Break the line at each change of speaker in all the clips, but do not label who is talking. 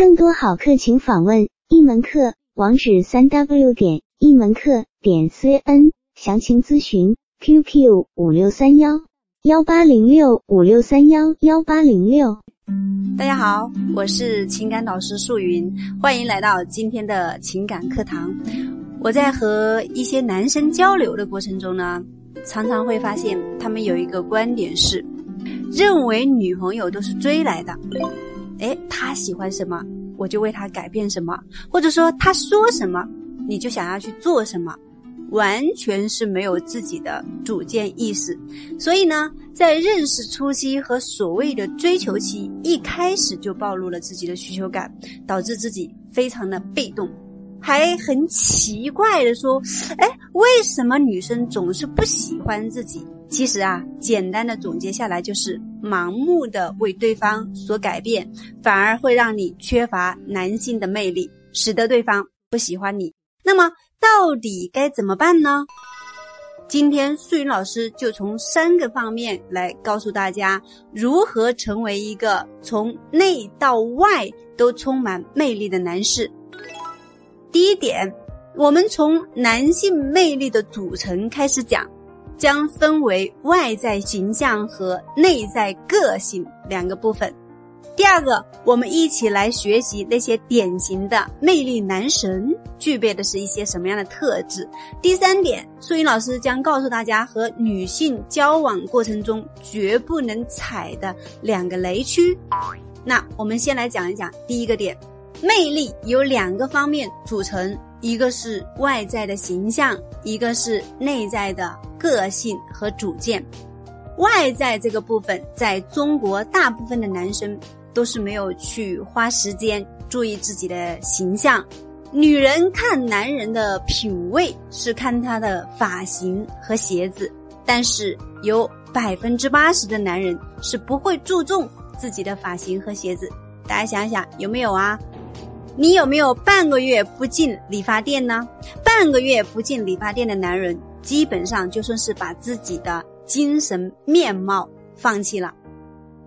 更多好课请访问一门课网址：三 w 点一门课点 cn，详情咨询 QQ 五六三幺幺八零六五六三幺幺八零六。
大家好，我是情感导师素云，欢迎来到今天的情感课堂。我在和一些男生交流的过程中呢，常常会发现他们有一个观点是，认为女朋友都是追来的。哎，他喜欢什么，我就为他改变什么，或者说他说什么，你就想要去做什么，完全是没有自己的主见意识。所以呢，在认识初期和所谓的追求期，一开始就暴露了自己的需求感，导致自己非常的被动，还很奇怪的说，哎，为什么女生总是不喜欢自己？其实啊，简单的总结下来就是盲目的为对方所改变，反而会让你缺乏男性的魅力，使得对方不喜欢你。那么到底该怎么办呢？今天素云老师就从三个方面来告诉大家如何成为一个从内到外都充满魅力的男士。第一点，我们从男性魅力的组成开始讲。将分为外在形象和内在个性两个部分。第二个，我们一起来学习那些典型的魅力男神具备的是一些什么样的特质。第三点，素云老师将告诉大家和女性交往过程中绝不能踩的两个雷区。那我们先来讲一讲第一个点，魅力由两个方面组成。一个是外在的形象，一个是内在的个性和主见。外在这个部分，在中国大部分的男生都是没有去花时间注意自己的形象。女人看男人的品味是看他的发型和鞋子，但是有百分之八十的男人是不会注重自己的发型和鞋子。大家想想有没有啊？你有没有半个月不进理发店呢？半个月不进理发店的男人，基本上就算是把自己的精神面貌放弃了。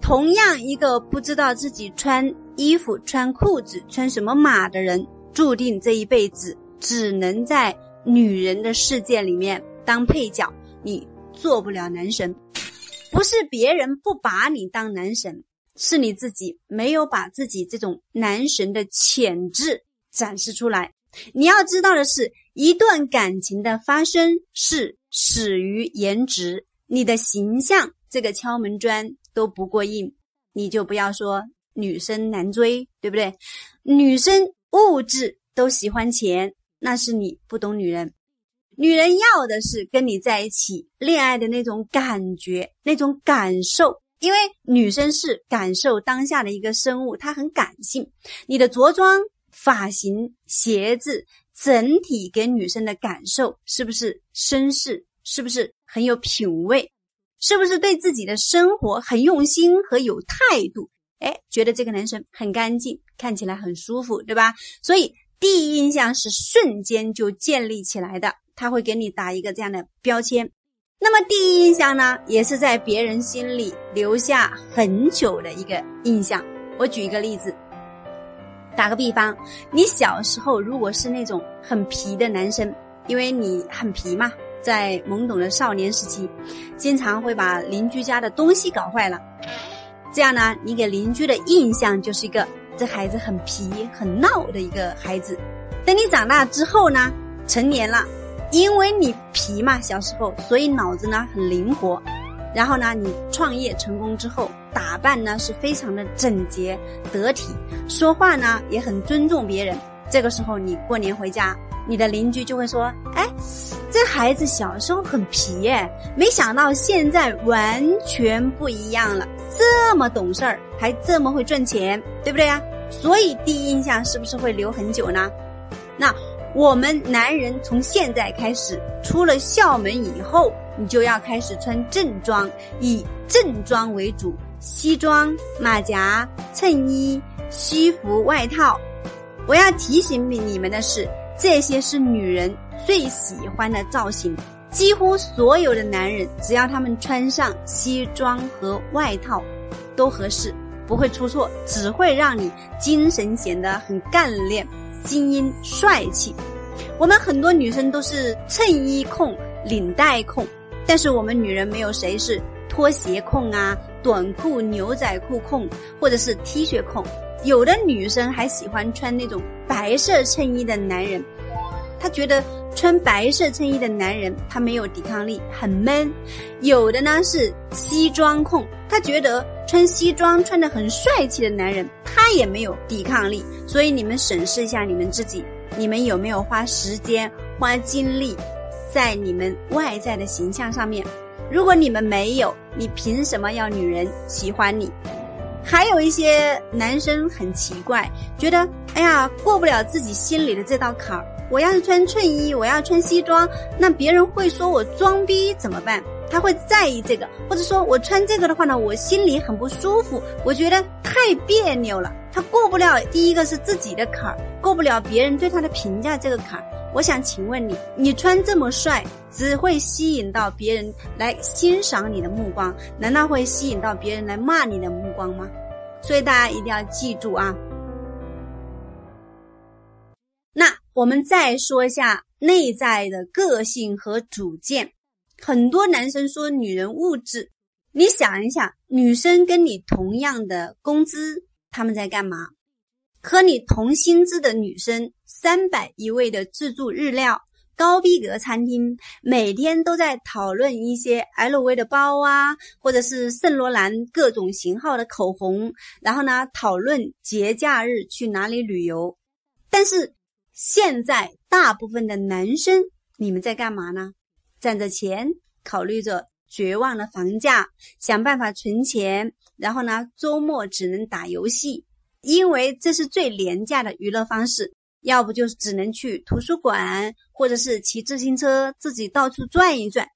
同样，一个不知道自己穿衣服、穿裤子、穿什么码的人，注定这一辈子只能在女人的世界里面当配角，你做不了男神。不是别人不把你当男神。是你自己没有把自己这种男神的潜质展示出来。你要知道的是，一段感情的发生是始于颜值，你的形象这个敲门砖都不过硬，你就不要说女生难追，对不对？女生物质都喜欢钱，那是你不懂女人。女人要的是跟你在一起恋爱的那种感觉，那种感受。因为女生是感受当下的一个生物，她很感性。你的着装、发型、鞋子，整体给女生的感受是不是绅士？是不是很有品味？是不是对自己的生活很用心和有态度？哎，觉得这个男生很干净，看起来很舒服，对吧？所以第一印象是瞬间就建立起来的，他会给你打一个这样的标签。那么第一印象呢，也是在别人心里留下很久的一个印象。我举一个例子，打个比方，你小时候如果是那种很皮的男生，因为你很皮嘛，在懵懂的少年时期，经常会把邻居家的东西搞坏了，这样呢，你给邻居的印象就是一个这孩子很皮、很闹的一个孩子。等你长大之后呢，成年了。因为你皮嘛，小时候，所以脑子呢很灵活。然后呢，你创业成功之后，打扮呢是非常的整洁得体，说话呢也很尊重别人。这个时候你过年回家，你的邻居就会说：“哎，这孩子小时候很皮耶，没想到现在完全不一样了，这么懂事儿，还这么会赚钱，对不对呀？”所以第一印象是不是会留很久呢？那。我们男人从现在开始，出了校门以后，你就要开始穿正装，以正装为主，西装、马甲、衬衣、西服、外套。我要提醒你们的是，这些是女人最喜欢的造型。几乎所有的男人，只要他们穿上西装和外套，都合适。不会出错，只会让你精神显得很干练、精英帅气。我们很多女生都是衬衣控、领带控，但是我们女人没有谁是拖鞋控啊、短裤、牛仔裤控，或者是 T 恤控。有的女生还喜欢穿那种白色衬衣的男人，他觉得穿白色衬衣的男人他没有抵抗力，很闷。有的呢是西装控，他觉得穿西装穿的很帅气的男人他也没有抵抗力。所以你们审视一下你们自己，你们有没有花时间花精力在你们外在的形象上面？如果你们没有，你凭什么要女人喜欢你？还有一些男生很奇怪，觉得哎呀过不了自己心里的这道坎儿。我要是穿衬衣，我要穿西装，那别人会说我装逼怎么办？他会在意这个，或者说我穿这个的话呢，我心里很不舒服，我觉得太别扭了。他过不了第一个是自己的坎儿，过不了别人对他的评价这个坎儿。我想请问你，你穿这么帅，只会吸引到别人来欣赏你的目光，难道会吸引到别人来骂你的目光吗？所以大家一定要记住啊。我们再说一下内在的个性和主见。很多男生说女人物质，你想一想，女生跟你同样的工资，他们在干嘛？和你同薪资的女生，三百一位的自助日料。高逼格餐厅每天都在讨论一些 LV 的包啊，或者是圣罗兰各种型号的口红，然后呢，讨论节假日去哪里旅游。但是现在大部分的男生，你们在干嘛呢？攒着钱，考虑着绝望的房价，想办法存钱，然后呢，周末只能打游戏，因为这是最廉价的娱乐方式。要不就是只能去图书馆，或者是骑自行车自己到处转一转。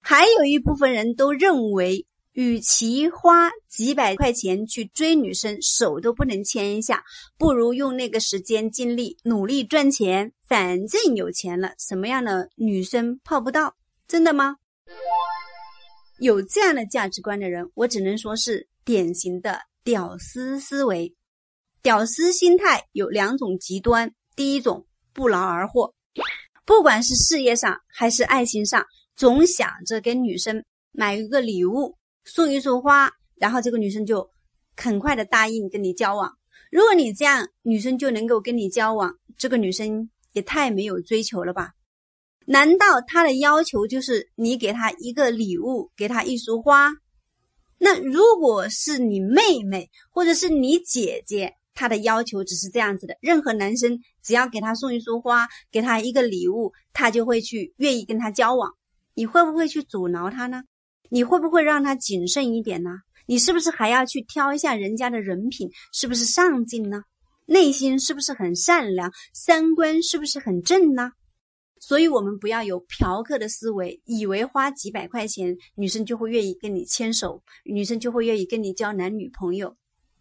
还有一部分人都认为，与其花几百块钱去追女生，手都不能牵一下，不如用那个时间精力努力赚钱。反正有钱了，什么样的女生泡不到？真的吗？有这样的价值观的人，我只能说是典型的屌丝思维。屌丝心态有两种极端。第一种不劳而获，不管是事业上还是爱情上，总想着给女生买一个礼物，送一束花，然后这个女生就很快的答应跟你交往。如果你这样，女生就能够跟你交往，这个女生也太没有追求了吧？难道她的要求就是你给她一个礼物，给她一束花？那如果是你妹妹或者是你姐姐？她的要求只是这样子的：任何男生只要给她送一束花，给她一个礼物，她就会去愿意跟他交往。你会不会去阻挠他呢？你会不会让他谨慎一点呢？你是不是还要去挑一下人家的人品是不是上进呢？内心是不是很善良？三观是不是很正呢？所以，我们不要有嫖客的思维，以为花几百块钱，女生就会愿意跟你牵手，女生就会愿意跟你交男女朋友。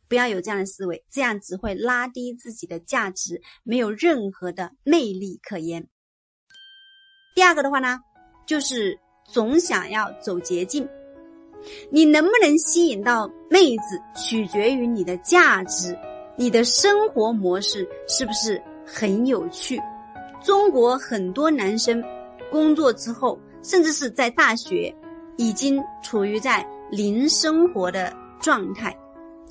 不要有这样的思维，这样只会拉低自己的价值，没有任何的魅力可言。第二个的话呢，就是总想要走捷径。你能不能吸引到妹子，取决于你的价值，你的生活模式是不是很有趣？中国很多男生工作之后，甚至是在大学，已经处于在零生活的状态。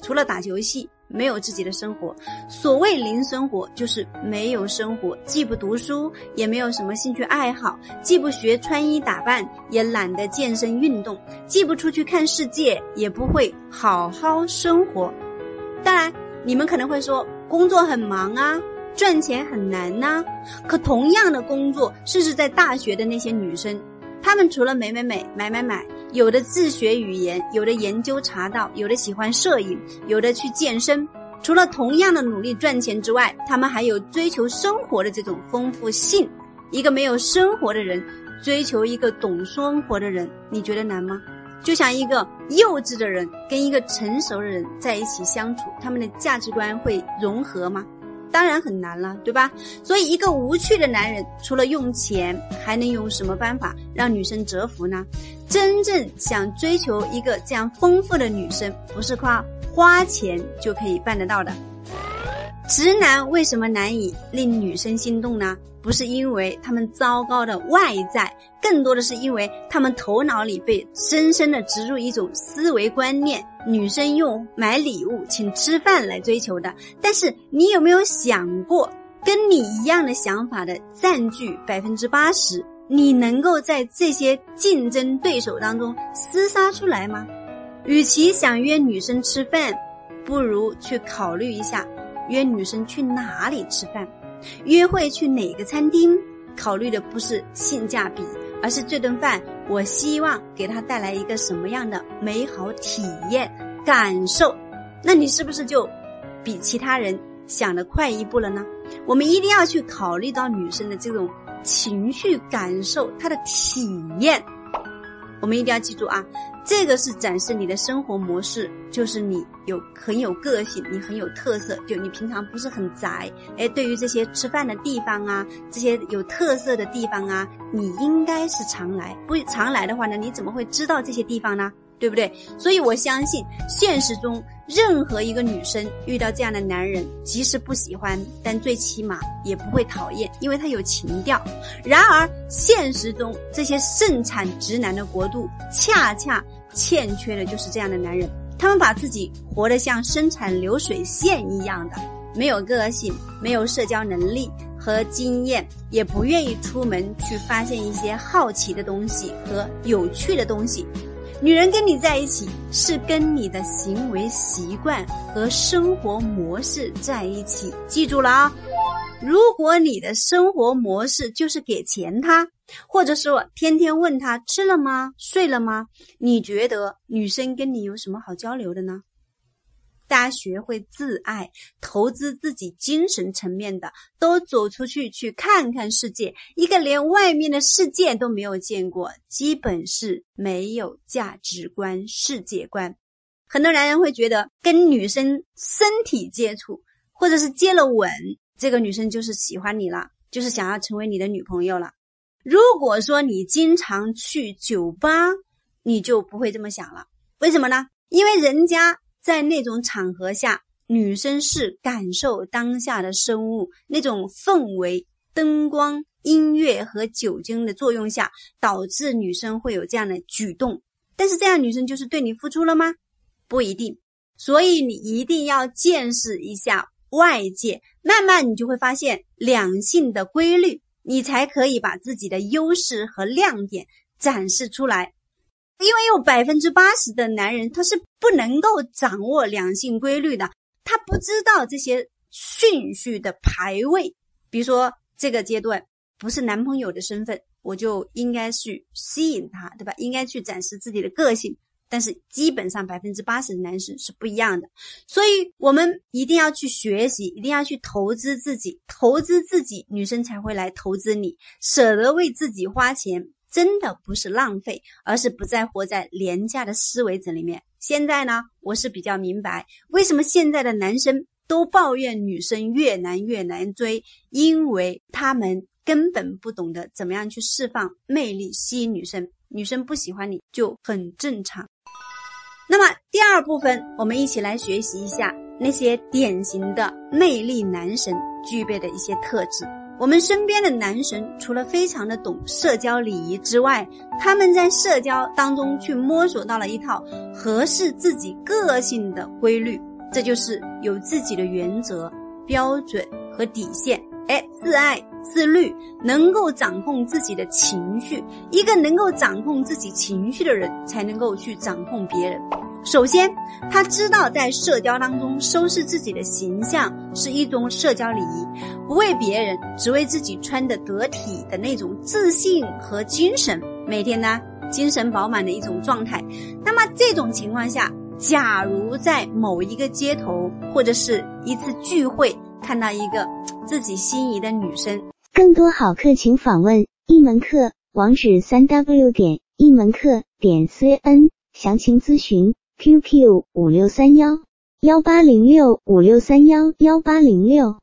除了打游戏，没有自己的生活。所谓零生活，就是没有生活，既不读书，也没有什么兴趣爱好，既不学穿衣打扮，也懒得健身运动，既不出去看世界，也不会好好生活。当然，你们可能会说，工作很忙啊，赚钱很难呐。可同样的工作，甚至在大学的那些女生，他们除了美美美、买买买。有的自学语言，有的研究茶道，有的喜欢摄影，有的去健身。除了同样的努力赚钱之外，他们还有追求生活的这种丰富性。一个没有生活的人，追求一个懂生活的人，你觉得难吗？就像一个幼稚的人跟一个成熟的人在一起相处，他们的价值观会融合吗？当然很难了，对吧？所以，一个无趣的男人，除了用钱，还能用什么办法让女生折服呢？真正想追求一个这样丰富的女生，不是夸花钱就可以办得到的。直男为什么难以令女生心动呢？不是因为他们糟糕的外在，更多的是因为他们头脑里被深深的植入一种思维观念：女生用买礼物、请吃饭来追求的。但是你有没有想过，跟你一样的想法的占据百分之八十，你能够在这些竞争对手当中厮杀出来吗？与其想约女生吃饭，不如去考虑一下。约女生去哪里吃饭？约会去哪个餐厅？考虑的不是性价比，而是这顿饭我希望给她带来一个什么样的美好体验感受？那你是不是就比其他人想的快一步了呢？我们一定要去考虑到女生的这种情绪感受，她的体验。我们一定要记住啊，这个是展示你的生活模式，就是你有很有个性，你很有特色。就你平常不是很宅，哎，对于这些吃饭的地方啊，这些有特色的地方啊，你应该是常来。不常来的话呢，你怎么会知道这些地方呢？对不对？所以我相信现实中任何一个女生遇到这样的男人，即使不喜欢，但最起码也不会讨厌，因为他有情调。然而现实中这些盛产直男的国度，恰恰欠缺的就是这样的男人。他们把自己活得像生产流水线一样的，没有个性，没有社交能力和经验，也不愿意出门去发现一些好奇的东西和有趣的东西。女人跟你在一起，是跟你的行为习惯和生活模式在一起。记住了啊！如果你的生活模式就是给钱她，或者说天天问她吃了吗、睡了吗，你觉得女生跟你有什么好交流的呢？大家学会自爱，投资自己精神层面的，都走出去去看看世界。一个连外面的世界都没有见过，基本是没有价值观、世界观。很多男人会觉得跟女生身体接触，或者是接了吻，这个女生就是喜欢你了，就是想要成为你的女朋友了。如果说你经常去酒吧，你就不会这么想了。为什么呢？因为人家。在那种场合下，女生是感受当下的生物，那种氛围、灯光、音乐和酒精的作用下，导致女生会有这样的举动。但是，这样女生就是对你付出了吗？不一定。所以，你一定要见识一下外界，慢慢你就会发现两性的规律，你才可以把自己的优势和亮点展示出来。因为有百分之八十的男人他是不能够掌握两性规律的，他不知道这些顺序的排位。比如说这个阶段不是男朋友的身份，我就应该去吸引他，对吧？应该去展示自己的个性。但是基本上百分之八十的男生是不一样的，所以我们一定要去学习，一定要去投资自己，投资自己，女生才会来投资你，舍得为自己花钱。真的不是浪费，而是不再活在廉价的思维子里面。现在呢，我是比较明白为什么现在的男生都抱怨女生越难越难追，因为他们根本不懂得怎么样去释放魅力，吸引女生。女生不喜欢你就很正常。那么第二部分，我们一起来学习一下那些典型的魅力男神具备的一些特质。我们身边的男神，除了非常的懂社交礼仪之外，他们在社交当中去摸索到了一套合适自己个性的规律，这就是有自己的原则、标准和底线。哎，自爱自律，能够掌控自己的情绪。一个能够掌控自己情绪的人，才能够去掌控别人。首先，他知道在社交当中收拾自己的形象是一种社交礼仪，不为别人，只为自己穿的得体的那种自信和精神，每天呢精神饱满的一种状态。那么这种情况下，假如在某一个街头或者是一次聚会看到一个自己心仪的女生，
更多好课请访问一门课网址：三 w 点一门课点 cn，详情咨询。QQ 五六三幺幺八零六五六三幺幺八零六，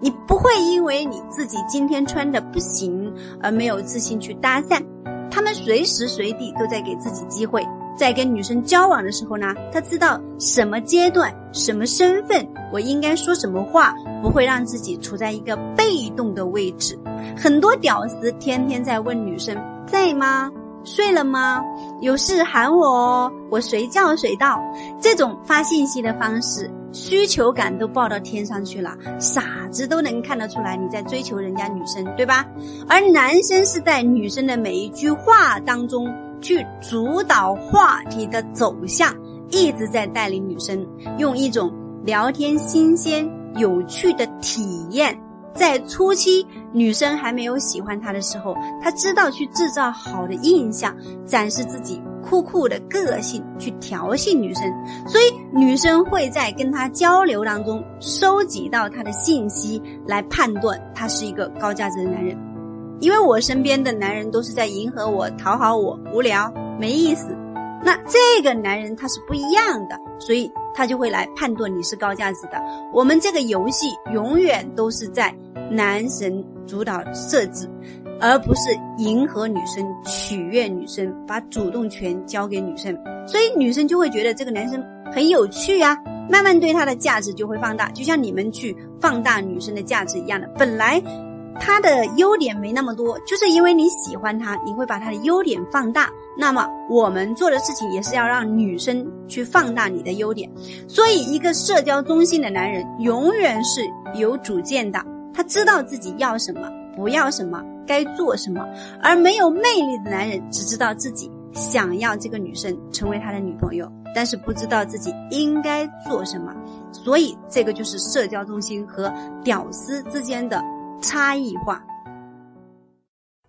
你不会因为你自己今天穿的不行而没有自信去搭讪，他们随时随地都在给自己机会。在跟女生交往的时候呢，他知道什么阶段、什么身份，我应该说什么话，不会让自己处在一个被动的位置。很多屌丝天天在问女生在吗？睡了吗？有事喊我哦，我随叫随到。这种发信息的方式，需求感都爆到天上去了，傻子都能看得出来你在追求人家女生，对吧？而男生是在女生的每一句话当中去主导话题的走向，一直在带领女生用一种聊天新鲜、有趣的体验。在初期，女生还没有喜欢他的时候，他知道去制造好的印象，展示自己酷酷的个性，去调戏女生。所以，女生会在跟他交流当中收集到他的信息，来判断他是一个高价值的男人。因为我身边的男人都是在迎合我、讨好我，无聊没意思。那这个男人他是不一样的，所以他就会来判断你是高价值的。我们这个游戏永远都是在男神主导设置，而不是迎合女生、取悦女生，把主动权交给女生。所以女生就会觉得这个男生很有趣呀，慢慢对他的价值就会放大，就像你们去放大女生的价值一样的。本来。他的优点没那么多，就是因为你喜欢他，你会把他的优点放大。那么我们做的事情也是要让女生去放大你的优点。所以，一个社交中心的男人永远是有主见的，他知道自己要什么，不要什么，该做什么。而没有魅力的男人只知道自己想要这个女生成为他的女朋友，但是不知道自己应该做什么。所以，这个就是社交中心和屌丝之间的。差异化。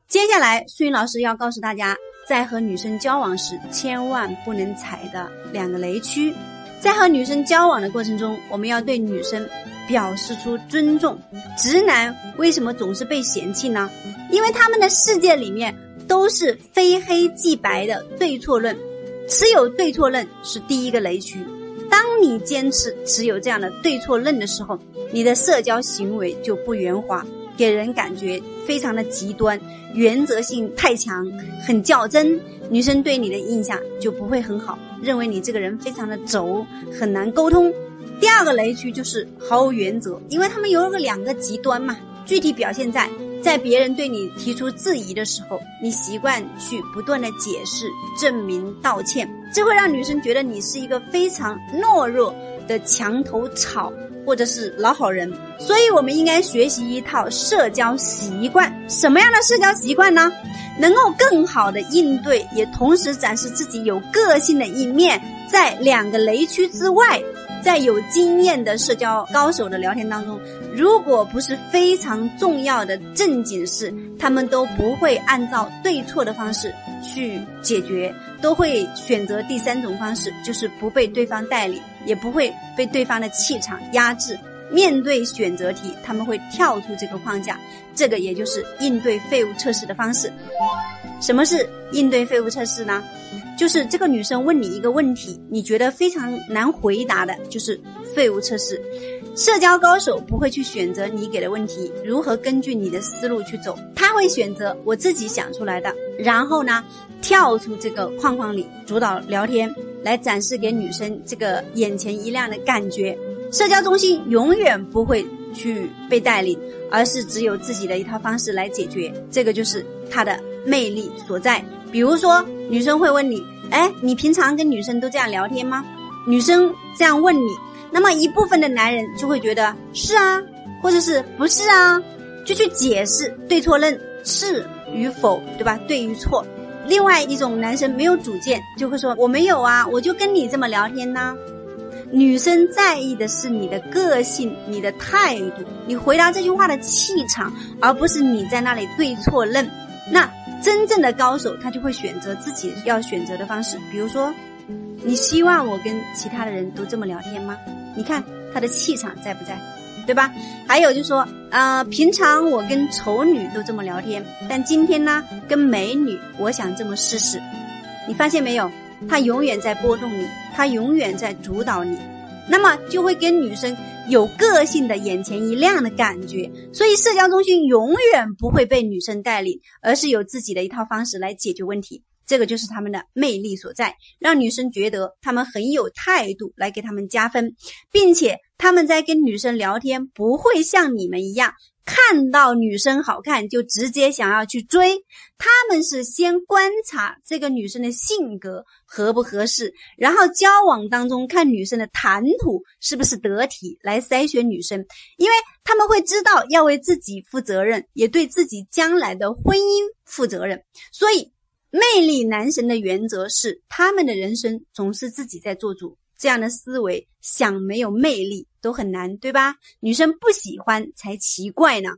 接下来，素云老师要告诉大家，在和女生交往时千万不能踩的两个雷区。在和女生交往的过程中，我们要对女生表示出尊重。直男为什么总是被嫌弃呢？因为他们的世界里面都是非黑即白的对错论，持有对错论是第一个雷区。当你坚持持有这样的对错论的时候，你的社交行为就不圆滑。给人感觉非常的极端，原则性太强，很较真，女生对你的印象就不会很好，认为你这个人非常的轴，很难沟通。第二个雷区就是毫无原则，因为他们有个两个极端嘛。具体表现在，在别人对你提出质疑的时候，你习惯去不断的解释、证明、道歉，这会让女生觉得你是一个非常懦弱的墙头草。或者是老好人，所以我们应该学习一套社交习惯。什么样的社交习惯呢？能够更好的应对，也同时展示自己有个性的一面。在两个雷区之外，在有经验的社交高手的聊天当中，如果不是非常重要的正经事，他们都不会按照对错的方式去解决。都会选择第三种方式，就是不被对方带领，也不会被对方的气场压制。面对选择题，他们会跳出这个框架。这个也就是应对废物测试的方式。什么是应对废物测试呢？就是这个女生问你一个问题，你觉得非常难回答的，就是废物测试。社交高手不会去选择你给的问题，如何根据你的思路去走？他会选择我自己想出来的，然后呢，跳出这个框框里，主导聊天，来展示给女生这个眼前一亮的感觉。社交中心永远不会去被带领，而是只有自己的一套方式来解决。这个就是他的魅力所在。比如说，女生会问你：“哎，你平常跟女生都这样聊天吗？”女生这样问你。那么一部分的男人就会觉得是啊，或者是不是啊，就去解释对错论是与否，对吧？对与错。另外一种男生没有主见，就会说我没有啊，我就跟你这么聊天呢。女生在意的是你的个性、你的态度、你回答这句话的气场，而不是你在那里对错论。那真正的高手，他就会选择自己要选择的方式，比如说，你希望我跟其他的人都这么聊天吗？你看他的气场在不在，对吧？还有就说，呃，平常我跟丑女都这么聊天，但今天呢，跟美女，我想这么试试。你发现没有？他永远在波动你，他永远在主导你，那么就会跟女生有个性的眼前一亮的感觉。所以，社交中心永远不会被女生带领，而是有自己的一套方式来解决问题。这个就是他们的魅力所在，让女生觉得他们很有态度，来给他们加分，并且他们在跟女生聊天不会像你们一样。看到女生好看就直接想要去追，他们是先观察这个女生的性格合不合适，然后交往当中看女生的谈吐是不是得体，来筛选女生，因为他们会知道要为自己负责任，也对自己将来的婚姻负责任。所以，魅力男神的原则是，他们的人生总是自己在做主。这样的思维，想没有魅力都很难，对吧？女生不喜欢才奇怪呢。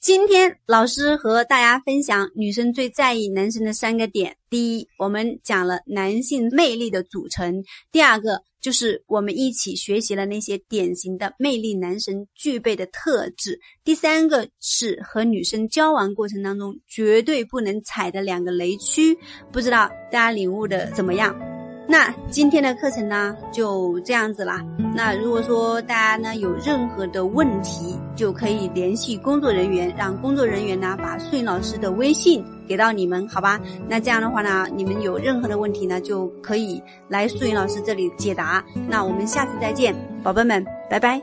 今天老师和大家分享女生最在意男生的三个点：第一，我们讲了男性魅力的组成；第二个，就是我们一起学习了那些典型的魅力男神具备的特质；第三个是和女生交往过程当中绝对不能踩的两个雷区。不知道大家领悟的怎么样？那今天的课程呢就这样子啦。那如果说大家呢有任何的问题，就可以联系工作人员，让工作人员呢把素云老师的微信给到你们，好吧？那这样的话呢，你们有任何的问题呢，就可以来素云老师这里解答。那我们下次再见，宝贝们，拜拜。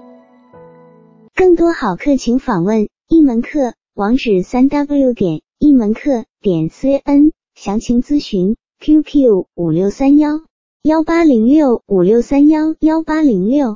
更多好课请访问一门课网址：三 w 点一门课点 cn，详情咨询 QQ 五六三幺。幺八零六五六三幺幺八零六。